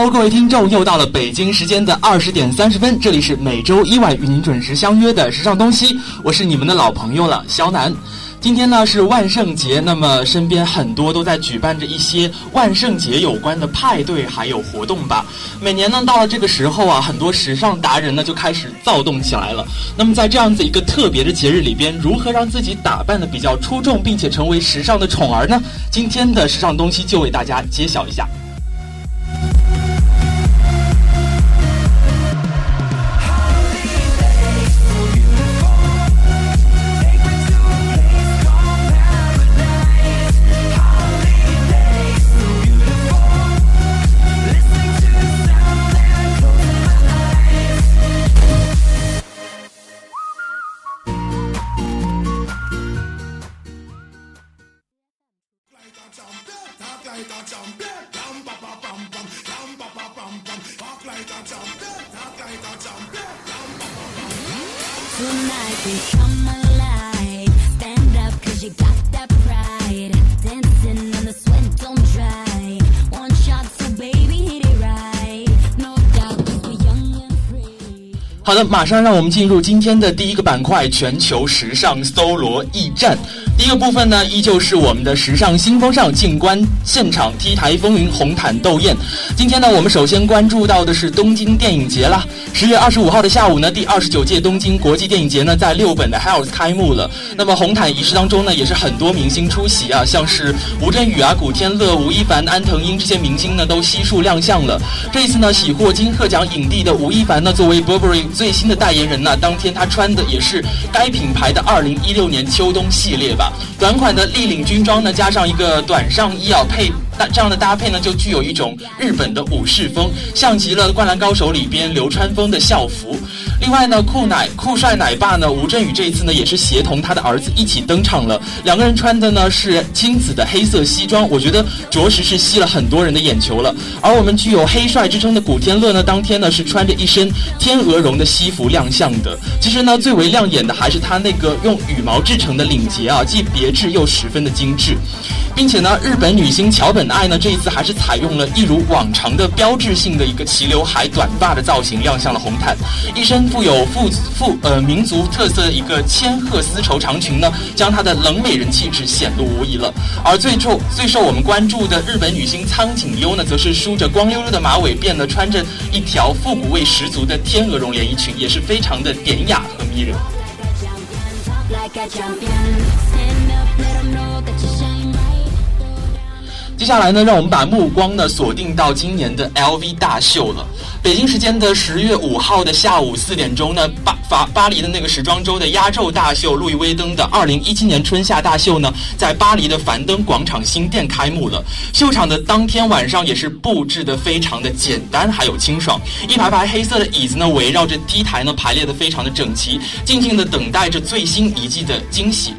hello，各位听众，又到了北京时间的二十点三十分，这里是每周一晚与您准时相约的时尚东西，我是你们的老朋友了，肖楠。今天呢是万圣节，那么身边很多都在举办着一些万圣节有关的派对还有活动吧。每年呢到了这个时候啊，很多时尚达人呢就开始躁动起来了。那么在这样子一个特别的节日里边，如何让自己打扮的比较出众，并且成为时尚的宠儿呢？今天的时尚东西就为大家揭晓一下。好的，马上让我们进入今天的第一个板块——全球时尚搜罗驿站。第一个部分呢，依旧是我们的时尚新风尚静观现场 T 台风云红毯斗艳。今天呢，我们首先关注到的是东京电影节啦。十月二十五号的下午呢，第二十九届东京国际电影节呢，在六本的 House 开幕了。那么红毯仪式当中呢，也是很多明星出席啊，像是吴镇宇啊、古天乐、吴亦凡、安藤樱这些明星呢，都悉数亮相了。这一次呢，喜获金鹤奖影帝的吴亦凡呢，作为 Burberry 最新的代言人呢，当天他穿的也是该品牌的二零一六年秋冬系列吧，短款的立领军装呢，加上一个短上衣啊，配那这样的搭配呢，就具有一种日本的武士风，像极了《灌篮高手》里边流川枫的校服。另外呢，酷奶酷帅奶爸呢，吴镇宇这一次呢，也是协同他的儿子一起登场了。两个人穿的呢是亲子的黑色西装，我觉得着实是吸了很多人的眼球了。而我们具有黑帅之称的古天乐呢，当天呢是穿着一身天鹅绒的西服亮相的。其实呢，最为亮眼的还是他那个用羽毛制成的领结啊，既别致又十分的精致。并且呢，日本女星桥本爱呢，这一次还是采用了一如往常的标志性的一个齐刘海短发的造型亮相了红毯，一身富有富富呃民族特色的一个千鹤丝绸长裙呢，将她的冷美人气质显露无遗了。而最受最受我们关注的日本女星苍井优呢，则是梳着光溜溜的马尾辫呢，穿着一条复古味十足的天鹅绒连衣裙，也是非常的典雅和迷人。接下来呢，让我们把目光呢锁定到今年的 LV 大秀了。北京时间的十月五号的下午四点钟呢，巴法巴黎的那个时装周的压轴大秀路易威登的二零一七年春夏大秀呢，在巴黎的凡登广场新店开幕了。秀场的当天晚上也是布置的非常的简单，还有清爽。一排排黑色的椅子呢，围绕着 T 台呢排列的非常的整齐，静静的等待着最新一季的惊喜。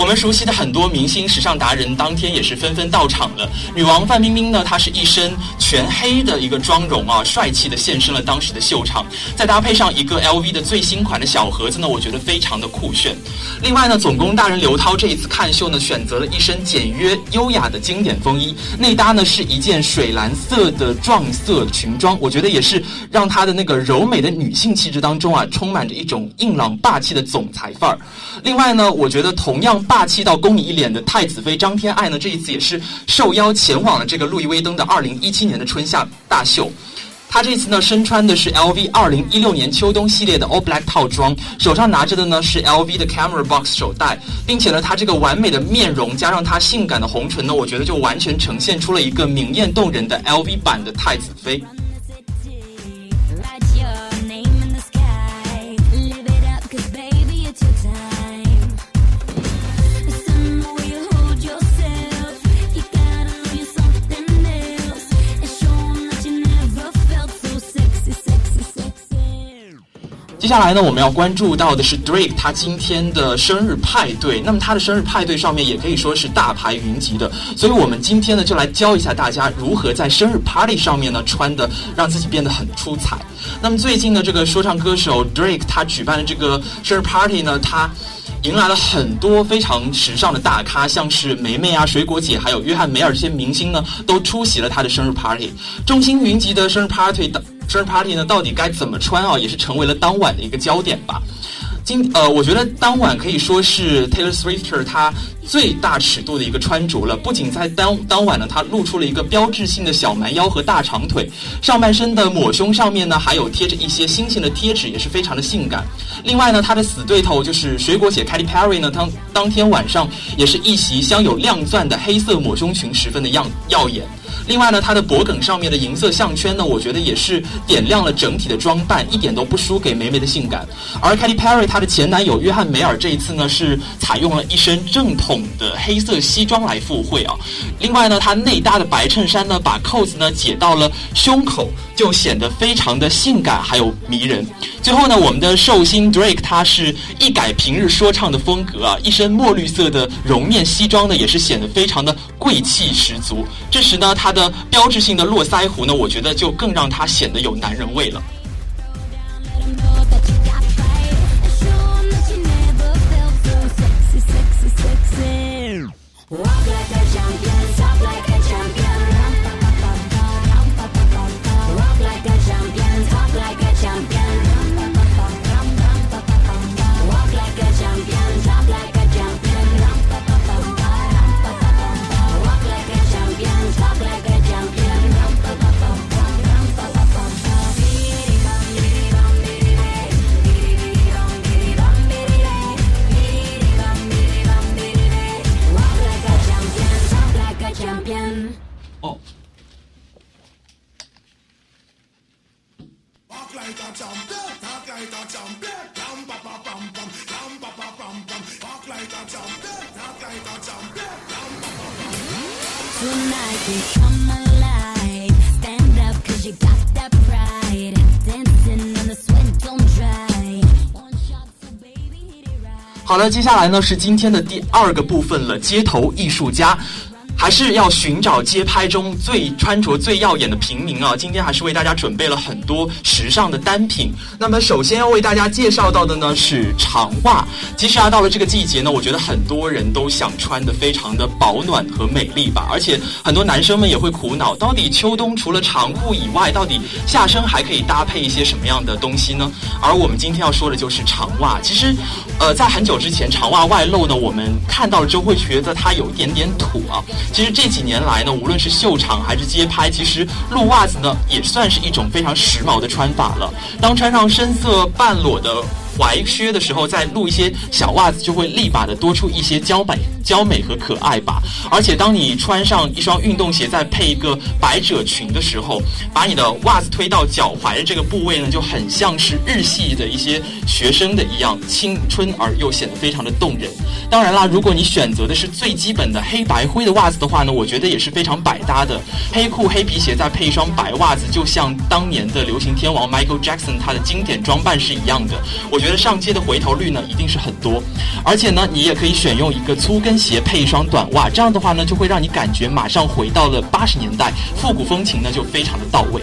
我们熟悉的很多明星时尚达人，当天也是纷纷到场了。女王范冰冰呢，她是一身全黑的一个妆容啊，帅气的现身了当时的秀场，再搭配上一个 LV 的最新款的小盒子呢，我觉得非常的酷炫。另外呢，总工大人刘涛这一次看秀呢，选择了一身简约优雅的经典风衣，内搭呢是一件水蓝色的撞色裙装，我觉得也是让她的那个柔美的女性气质当中啊，充满着一种硬朗霸气的总裁范儿。另外呢，我觉得同样霸气到攻你一脸的太子妃张天爱呢，这一次也是受邀前往了这个路易威登的二零一七年的春夏大秀。她这次呢身穿的是 LV 二零一六年秋冬系列的 All Black 套装，手上拿着的呢是 LV 的 Camera Box 手袋，并且呢她这个完美的面容加上她性感的红唇呢，我觉得就完全呈现出了一个明艳动人的 LV 版的太子妃。接下来呢，我们要关注到的是 Drake 他今天的生日派对。那么他的生日派对上面也可以说是大牌云集的，所以我们今天呢就来教一下大家如何在生日 party 上面呢穿的让自己变得很出彩。那么最近呢，这个说唱歌手 Drake 他举办的这个生日 party 呢，他迎来了很多非常时尚的大咖，像是梅梅啊、水果姐，还有约翰梅尔这些明星呢，都出席了他的生日 party。众星云集的生日 party 的生日 party 呢，到底该怎么穿啊，也是成为了当晚的一个焦点吧。今呃，我觉得当晚可以说是 Taylor Swift 她最大尺度的一个穿着了。不仅在当当晚呢，她露出了一个标志性的小蛮腰和大长腿，上半身的抹胸上面呢，还有贴着一些星星的贴纸，也是非常的性感。另外呢，她的死对头就是水果姐 Katy Perry 呢，当当天晚上也是一袭镶有亮钻的黑色抹胸裙，十分的耀耀眼。另外呢，她的脖梗上面的银色项圈呢，我觉得也是点亮了整体的装扮，一点都不输给梅梅的性感。而 Katy Perry 她的前男友约翰梅尔这一次呢，是采用了一身正统的黑色西装来赴会啊。另外呢，她内搭的白衬衫呢，把扣子呢解到了胸口，就显得非常的性感还有迷人。最后呢，我们的寿星 Drake 他是一改平日说唱的风格啊，一身墨绿色的绒面西装呢，也是显得非常的贵气十足。这时呢，他的标志性的络腮胡呢，我觉得就更让他显得有男人味了。Rock like 好了，接下来呢是今天的第二个部分了，街头艺术家。还是要寻找街拍中最穿着最耀眼的平民啊！今天还是为大家准备了很多时尚的单品。那么首先要为大家介绍到的呢是长袜。其实啊，到了这个季节呢，我觉得很多人都想穿的非常的保暖和美丽吧。而且很多男生们也会苦恼，到底秋冬除了长裤以外，到底下身还可以搭配一些什么样的东西呢？而我们今天要说的就是长袜。其实，呃，在很久之前，长袜外露呢，我们看到了之后会觉得它有一点点土啊。其实这几年来呢，无论是秀场还是街拍，其实露袜子呢也算是一种非常时髦的穿法了。当穿上深色半裸的踝靴的时候，再露一些小袜子，就会立马的多出一些娇美、娇美和可爱吧。而且当你穿上一双运动鞋，再配一个百褶裙的时候，把你的袜子推到脚踝的这个部位呢，就很像是日系的一些学生的一样，青春而又显得非常的动人。当然啦，如果你选择的是最基本的黑白灰的袜子的话呢，我觉得也是非常百搭的。黑裤、黑皮鞋再配一双白袜子，就像当年的流行天王 Michael Jackson 他的经典装扮是一样的。我觉得上街的回头率呢一定是很多，而且呢，你也可以选用一个粗跟鞋配一双短袜，这样的话呢，就会让你感觉马上回到了八十年代，复古风情呢就非常的到位。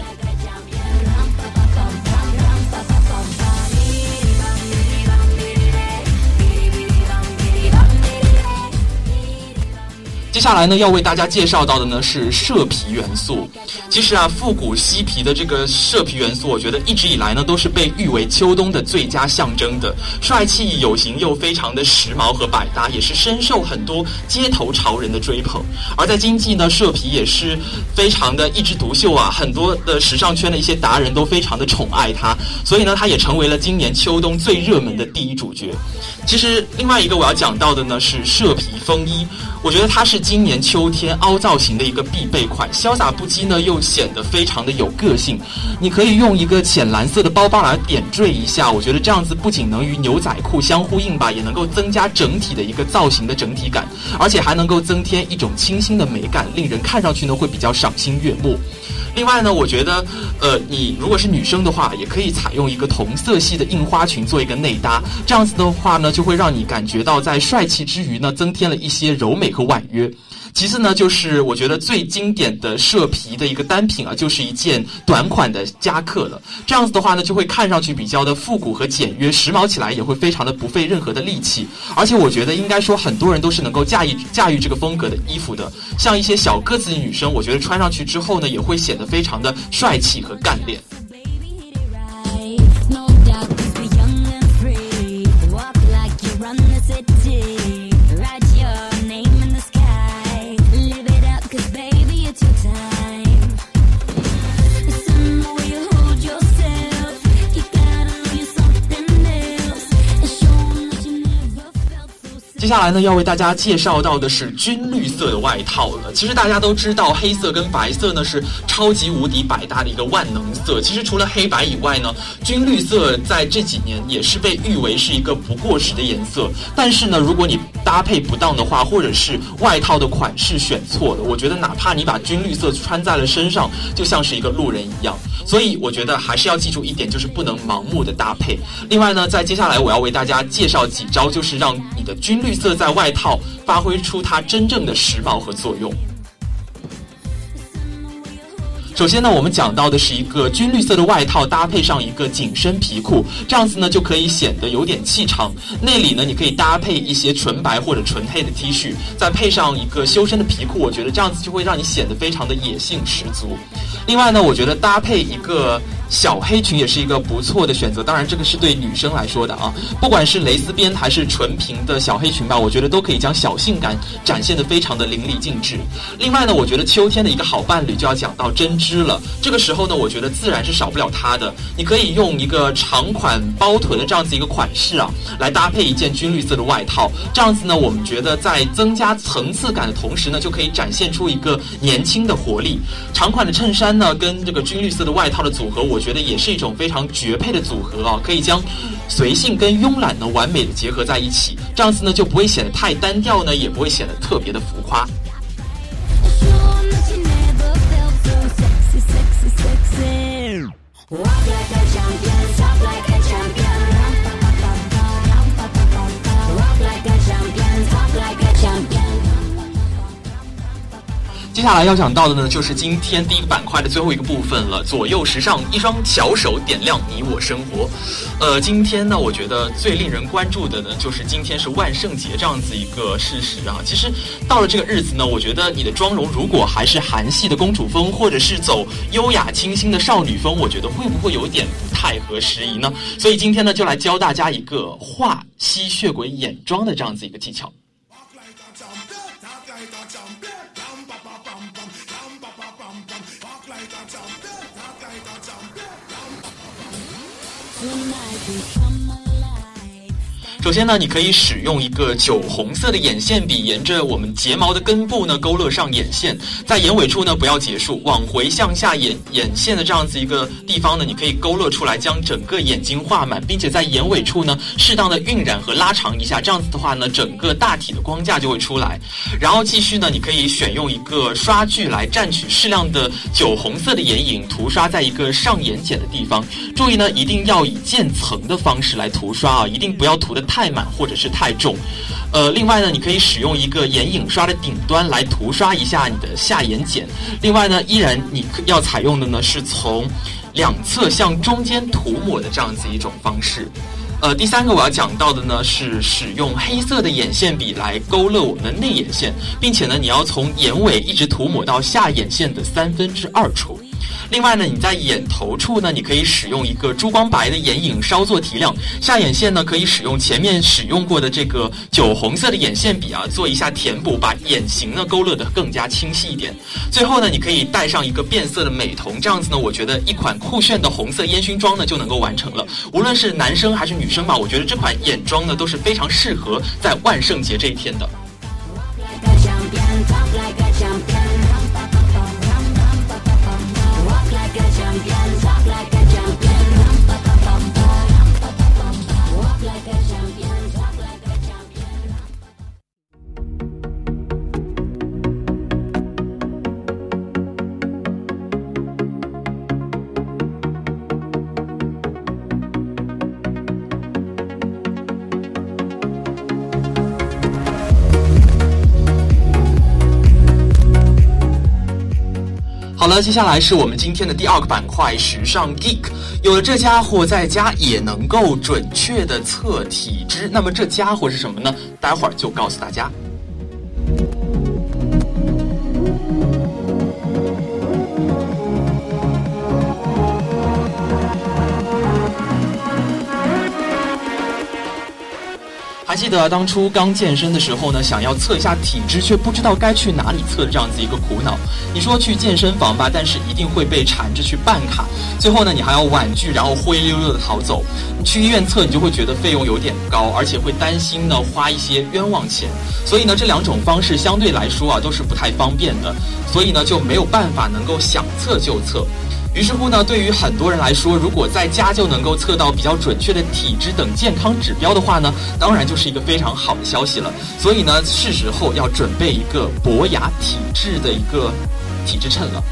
接下来呢，要为大家介绍到的呢是麝皮元素。其实啊，复古嬉皮的这个麝皮元素，我觉得一直以来呢都是被誉为秋冬的最佳象征的，帅气有型又非常的时髦和百搭，也是深受很多街头潮人的追捧。而在今季呢，麝皮也是非常的一枝独秀啊，很多的时尚圈的一些达人都非常的宠爱它，所以呢，它也成为了今年秋冬最热门的第一主角。其实另外一个我要讲到的呢是麝皮风衣，我觉得它是今年秋天凹造型的一个必备款，潇洒不羁呢又显得非常的有个性。你可以用一个浅蓝色的包包来点缀一下，我觉得这样子不仅能与牛仔裤相呼应吧，也能够增加整体的一个造型的整体感，而且还能够增添一种清新的美感，令人看上去呢会比较赏心悦目。另外呢，我觉得，呃，你如果是女生的话，也可以采用一个同色系的印花裙做一个内搭，这样子的话呢，就会让你感觉到在帅气之余呢，增添了一些柔美和婉约。其次呢，就是我觉得最经典的麝皮的一个单品啊，就是一件短款的夹克了。这样子的话呢，就会看上去比较的复古和简约，时髦起来也会非常的不费任何的力气。而且我觉得应该说很多人都是能够驾驭驾驭这个风格的衣服的。像一些小个子的女生，我觉得穿上去之后呢，也会显得非常的帅气和干练。接下来呢，要为大家介绍到的是军绿色的外套了。其实大家都知道，黑色跟白色呢是超级无敌百搭的一个万能色。其实除了黑白以外呢，军绿色在这几年也是被誉为是一个不过时的颜色。但是呢，如果你搭配不当的话，或者是外套的款式选错了，我觉得哪怕你把军绿色穿在了身上，就像是一个路人一样。所以我觉得还是要记住一点，就是不能盲目的搭配。另外呢，在接下来我要为大家介绍几招，就是让的军绿色在外套发挥出它真正的时髦和作用。首先呢，我们讲到的是一个军绿色的外套，搭配上一个紧身皮裤，这样子呢就可以显得有点气场。内里呢，你可以搭配一些纯白或者纯黑的 T 恤，再配上一个修身的皮裤，我觉得这样子就会让你显得非常的野性十足。另外呢，我觉得搭配一个小黑裙也是一个不错的选择。当然，这个是对女生来说的啊，不管是蕾丝边还是纯平的小黑裙吧，我觉得都可以将小性感展现得非常的淋漓尽致。另外呢，我觉得秋天的一个好伴侣就要讲到针织了。这个时候呢，我觉得自然是少不了它的。你可以用一个长款包臀的这样子一个款式啊，来搭配一件军绿色的外套。这样子呢，我们觉得在增加层次感的同时呢，就可以展现出一个年轻的活力。长款的衬衫呢，跟这个军绿色的外套的组合，我觉得也是一种非常绝配的组合啊，可以将随性跟慵懒呢完美的结合在一起。这样子呢，就不会显得太单调呢，也不会显得特别的浮夸。Walk like a champion, 接下来要讲到的呢，就是今天第一个板块的最后一个部分了。左右时尚，一双小手点亮你我生活。呃，今天呢，我觉得最令人关注的呢，就是今天是万圣节这样子一个事实啊。其实到了这个日子呢，我觉得你的妆容如果还是韩系的公主风，或者是走优雅清新的少女风，我觉得会不会有点不太合时宜呢？所以今天呢，就来教大家一个画吸血鬼眼妆的这样子一个技巧。imagine. 首先呢，你可以使用一个酒红色的眼线笔，沿着我们睫毛的根部呢勾勒上眼线，在眼尾处呢不要结束，往回向下眼眼线的这样子一个地方呢，你可以勾勒出来，将整个眼睛画满，并且在眼尾处呢适当的晕染和拉长一下，这样子的话呢，整个大体的光架就会出来。然后继续呢，你可以选用一个刷具来蘸取适量的酒红色的眼影，涂刷在一个上眼睑的地方。注意呢，一定要以渐层的方式来涂刷啊，一定不要涂得太太满或者是太重。呃，另外呢，你可以使用一个眼影刷的顶端来涂刷一下你的下眼睑。另外呢，依然你要采用的呢是从两侧向中间涂抹的这样子一种方式。呃，第三个我要讲到的呢是使用黑色的眼线笔来勾勒我们的内眼线，并且呢，你要从眼尾一直涂抹到下眼线的三分之二处。另外呢，你在眼头处呢，你可以使用一个珠光白的眼影稍作提亮；下眼线呢，可以使用前面使用过的这个酒红色的眼线笔啊，做一下填补，把眼型呢勾勒得更加清晰一点。最后呢，你可以戴上一个变色的美瞳，这样子呢，我觉得一款酷炫的红色烟熏妆呢就能够完成了。无论是男生还是女生吧，我觉得这款眼妆呢都是非常适合在万圣节这一天的。好了，接下来是我们今天的第二个板块——时尚 geek。有了这家伙，在家也能够准确的测体脂。那么这家伙是什么呢？待会儿就告诉大家。记得当初刚健身的时候呢，想要测一下体脂，却不知道该去哪里测这样子一个苦恼。你说去健身房吧，但是一定会被缠着去办卡，最后呢，你还要婉拒，然后灰溜溜的逃走。去医院测，你就会觉得费用有点高，而且会担心呢花一些冤枉钱。所以呢，这两种方式相对来说啊都是不太方便的，所以呢就没有办法能够想测就测。于是乎呢，对于很多人来说，如果在家就能够测到比较准确的体脂等健康指标的话呢，当然就是一个非常好的消息了。所以呢，是时候要准备一个博雅体质的一个体质秤了。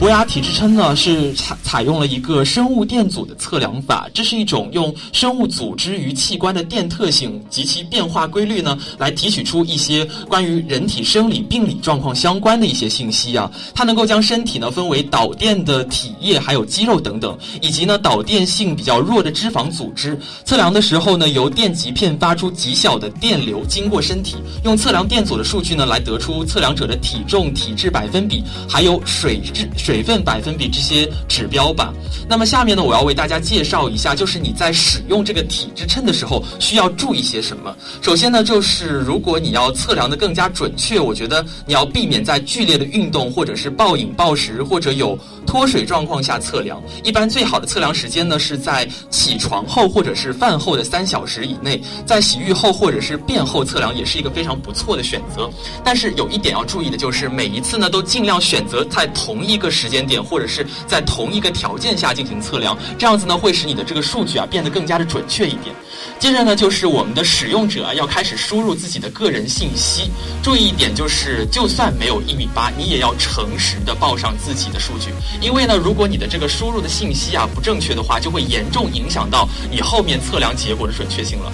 博雅体脂称呢是采采用了一个生物电阻的测量法，这是一种用生物组织与器官的电特性及其变化规律呢，来提取出一些关于人体生理病理状况相关的一些信息啊。它能够将身体呢分为导电的体液、还有肌肉等等，以及呢导电性比较弱的脂肪组织。测量的时候呢，由电极片发出极小的电流经过身体，用测量电阻的数据呢来得出测量者的体重、体质百分比，还有水质。水分百分比这些指标吧。那么下面呢，我要为大家介绍一下，就是你在使用这个体脂秤的时候需要注意些什么。首先呢，就是如果你要测量的更加准确，我觉得你要避免在剧烈的运动或者是暴饮暴食或者有脱水状况下测量。一般最好的测量时间呢是在起床后或者是饭后的三小时以内，在洗浴后或者是便后测量也是一个非常不错的选择。但是有一点要注意的就是，每一次呢都尽量选择在同一个时间点或者是在同一个条件下进行测量，这样子呢会使你的这个数据啊变得更加的准确一点。接着呢就是我们的使用者啊要开始输入自己的个人信息，注意一点就是，就算没有一米八，你也要诚实的报上自己的数据，因为呢如果你的这个输入的信息啊不正确的话，就会严重影响到你后面测量结果的准确性了。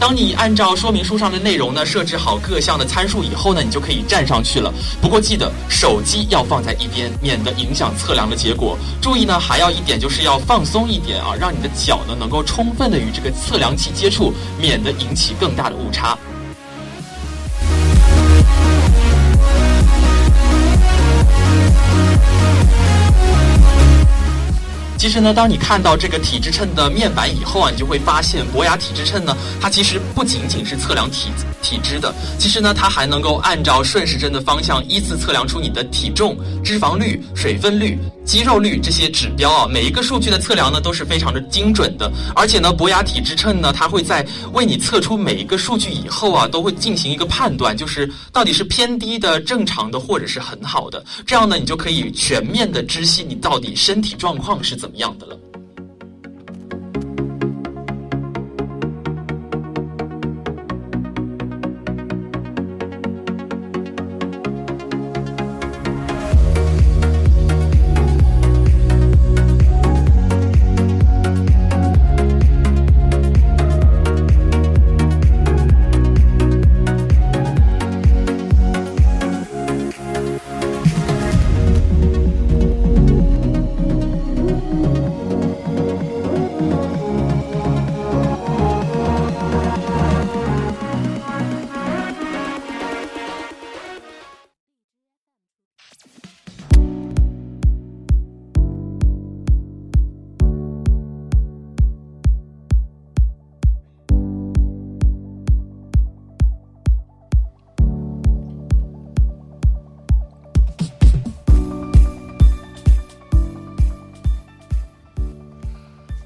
当你按照说明书上的内容呢设置好各项的参数以后呢，你就可以站上去了。不过记得手机要放在一边，免得影响测量的结果。注意呢，还要一点就是要放松一点啊，让你的脚呢能够充分的与这个测量器接触，免得引起更大的误差。其实呢，当你看到这个体脂秤的面板以后啊，你就会发现博雅体脂秤呢，它其实不仅仅是测量体体脂的，其实呢，它还能够按照顺时针的方向依次测量出你的体重、脂肪率、水分率、肌肉率这些指标啊。每一个数据的测量呢都是非常的精准的，而且呢，博雅体脂秤呢，它会在为你测出每一个数据以后啊，都会进行一个判断，就是到底是偏低的、正常的，或者是很好的。这样呢，你就可以全面的知悉你到底身体状况是怎么一样的了。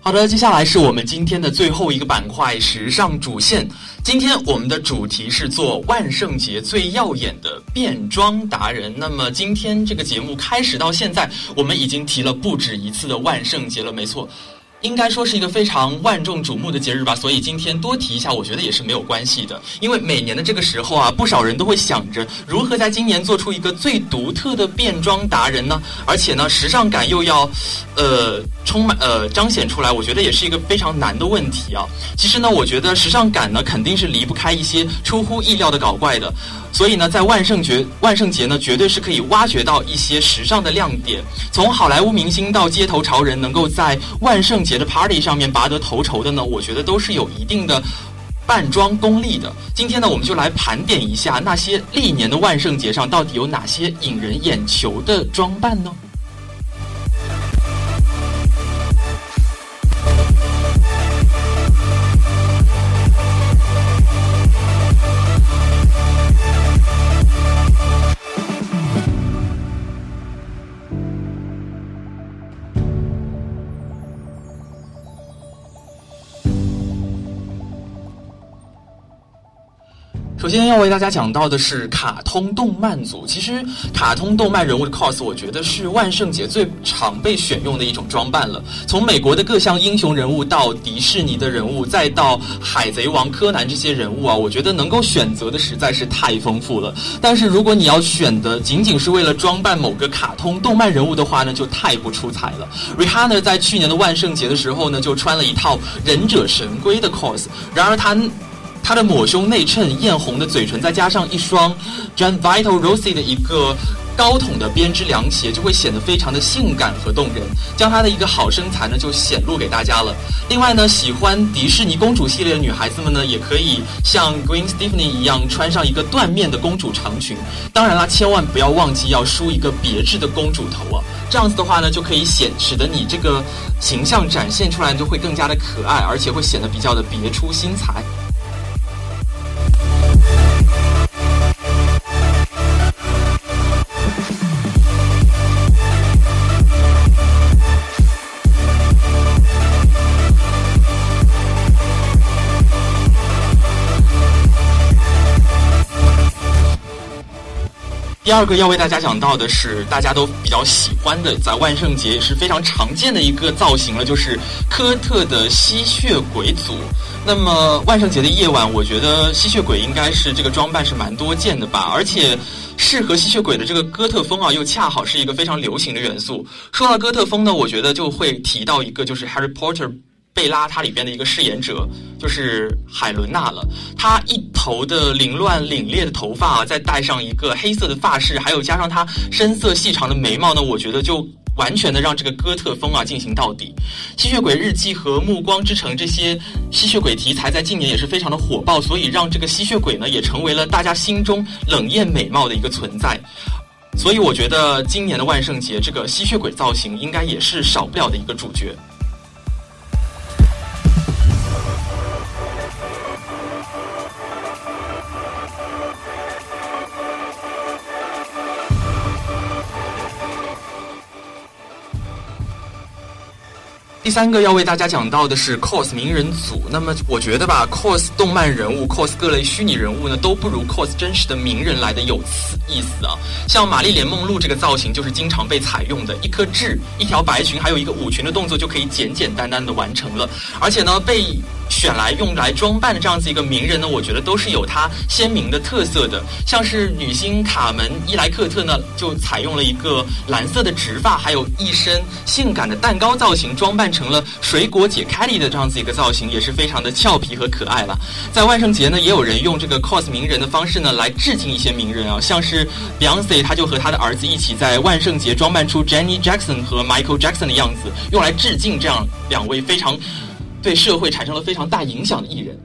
好的，接下来是我们今天的最后一个板块——时尚主线。今天我们的主题是做万圣节最耀眼的变装达人。那么今天这个节目开始到现在，我们已经提了不止一次的万圣节了，没错。应该说是一个非常万众瞩目的节日吧，所以今天多提一下，我觉得也是没有关系的。因为每年的这个时候啊，不少人都会想着如何在今年做出一个最独特的变装达人呢？而且呢，时尚感又要，呃，充满呃彰显出来，我觉得也是一个非常难的问题啊。其实呢，我觉得时尚感呢肯定是离不开一些出乎意料的搞怪的。所以呢，在万圣节万圣节呢，绝对是可以挖掘到一些时尚的亮点。从好莱坞明星到街头潮人，能够在万圣节的 party 上面拔得头筹的呢，我觉得都是有一定的扮装功力的。今天呢，我们就来盘点一下那些历年的万圣节上到底有哪些引人眼球的装扮呢？今天要为大家讲到的是卡通动漫组。其实，卡通动漫人物的 cos，我觉得是万圣节最常被选用的一种装扮了。从美国的各项英雄人物到迪士尼的人物，再到海贼王、柯南这些人物啊，我觉得能够选择的实在是太丰富了。但是，如果你要选的仅仅是为了装扮某个卡通动漫人物的话呢，就太不出彩了。Rihanna 在去年的万圣节的时候呢，就穿了一套忍者神龟的 cos，然而她。她的抹胸内衬、艳红的嘴唇，再加上一双 John Vital Rossi 的一个高筒的编织凉鞋，就会显得非常的性感和动人，将她的一个好身材呢就显露给大家了。另外呢，喜欢迪士尼公主系列的女孩子们呢，也可以像 Gwen Stefani 一样穿上一个缎面的公主长裙。当然啦，千万不要忘记要梳一个别致的公主头啊，这样子的话呢，就可以显使得你这个形象展现出来就会更加的可爱，而且会显得比较的别出心裁。第二个要为大家讲到的是，大家都比较喜欢的，在万圣节也是非常常见的一个造型了，就是科特的吸血鬼组。那么万圣节的夜晚，我觉得吸血鬼应该是这个装扮是蛮多见的吧，而且适合吸血鬼的这个哥特风啊，又恰好是一个非常流行的元素。说到哥特风呢，我觉得就会提到一个，就是 Harry Potter。贝拉它里边的一个饰演者就是海伦娜了，她一头的凌乱凛冽的头发啊，再戴上一个黑色的发饰，还有加上她深色细长的眉毛呢，我觉得就完全的让这个哥特风啊进行到底。吸血鬼日记和暮光之城这些吸血鬼题材在近年也是非常的火爆，所以让这个吸血鬼呢也成为了大家心中冷艳美貌的一个存在。所以我觉得今年的万圣节这个吸血鬼造型应该也是少不了的一个主角。第三个要为大家讲到的是 cos 名人组。那么我觉得吧，cos 动漫人物、cos 各类虚拟人物呢，都不如 cos 真实的名人来的有意思啊。像玛丽莲梦露这个造型就是经常被采用的，一颗痣、一条白裙，还有一个舞裙的动作就可以简简单单的完成了。而且呢，被选来用来装扮的这样子一个名人呢，我觉得都是有它鲜明的特色的。像是女星卡门伊莱克特呢，就采用了一个蓝色的直发，还有一身性感的蛋糕造型，装扮成了水果姐凯莉的这样子一个造型，也是非常的俏皮和可爱了。在万圣节呢，也有人用这个 cos 名人的方式呢，来致敬一些名人啊，像是 Beyonce，他就和他的儿子一起在万圣节装扮出 Jenny Jackson 和 Michael Jackson 的样子，用来致敬这样两位非常。对社会产生了非常大影响的艺人。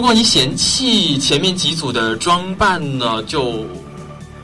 如果你嫌弃前面几组的装扮呢，就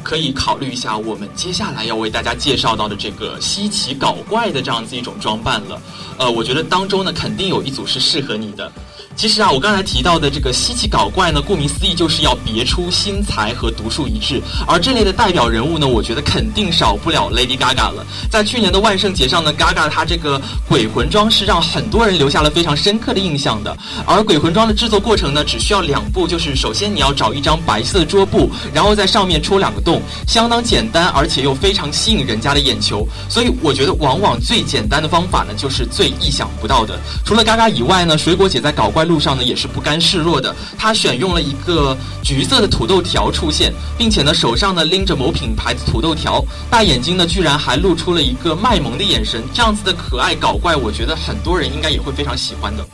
可以考虑一下我们接下来要为大家介绍到的这个稀奇搞怪的这样子一种装扮了。呃，我觉得当中呢，肯定有一组是适合你的。其实啊，我刚才提到的这个稀奇搞怪呢，顾名思义就是要别出心裁和独树一帜。而这类的代表人物呢，我觉得肯定少不了 Lady Gaga 了。在去年的万圣节上呢，Gaga 她这个鬼魂装是让很多人留下了非常深刻的印象的。而鬼魂装的制作过程呢，只需要两步，就是首先你要找一张白色的桌布，然后在上面戳两个洞，相当简单，而且又非常吸引人家的眼球。所以我觉得，往往最简单的方法呢，就是最意想不到的。除了 Gaga 以外呢，水果姐在搞怪路上呢也是不甘示弱的。他选用了一个橘色的土豆条出现，并且呢手上呢拎着某品牌的土豆条，大眼睛呢居然还露出了一个卖萌的眼神。这样子的可爱搞怪，我觉得很多人应该也会非常喜欢的。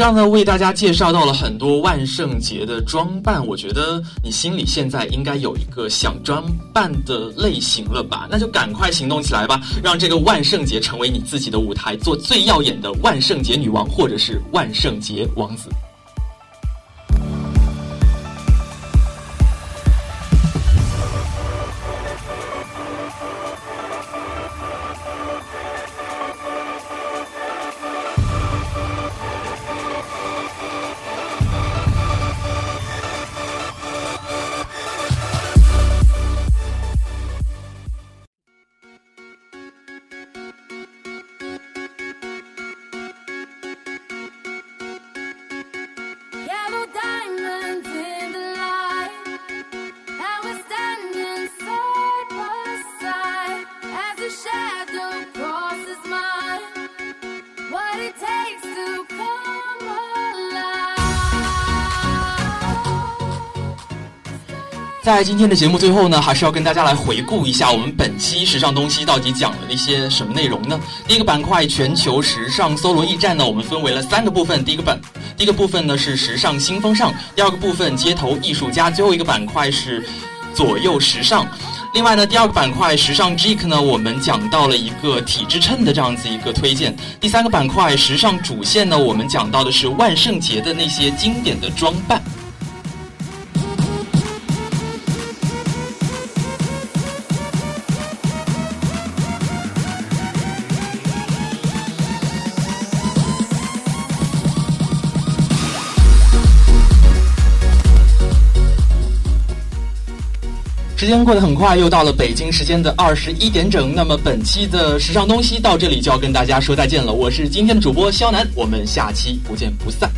这样呢，为大家介绍到了很多万圣节的装扮，我觉得你心里现在应该有一个想装扮的类型了吧？那就赶快行动起来吧，让这个万圣节成为你自己的舞台，做最耀眼的万圣节女王或者是万圣节王子。在今天的节目最后呢，还是要跟大家来回顾一下我们本期时尚东西到底讲了一些什么内容呢？第一个板块全球时尚搜罗驿站呢，我们分为了三个部分。第一个板，第一个部分呢是时尚新风尚，第二个部分街头艺术家，最后一个板块是左右时尚。另外呢，第二个板块时尚 Geek 呢，我们讲到了一个体脂秤的这样子一个推荐。第三个板块时尚主线呢，我们讲到的是万圣节的那些经典的装扮。间过得很快，又到了北京时间的二十一点整。那么本期的时尚东西到这里就要跟大家说再见了。我是今天的主播肖楠，我们下期不见不散。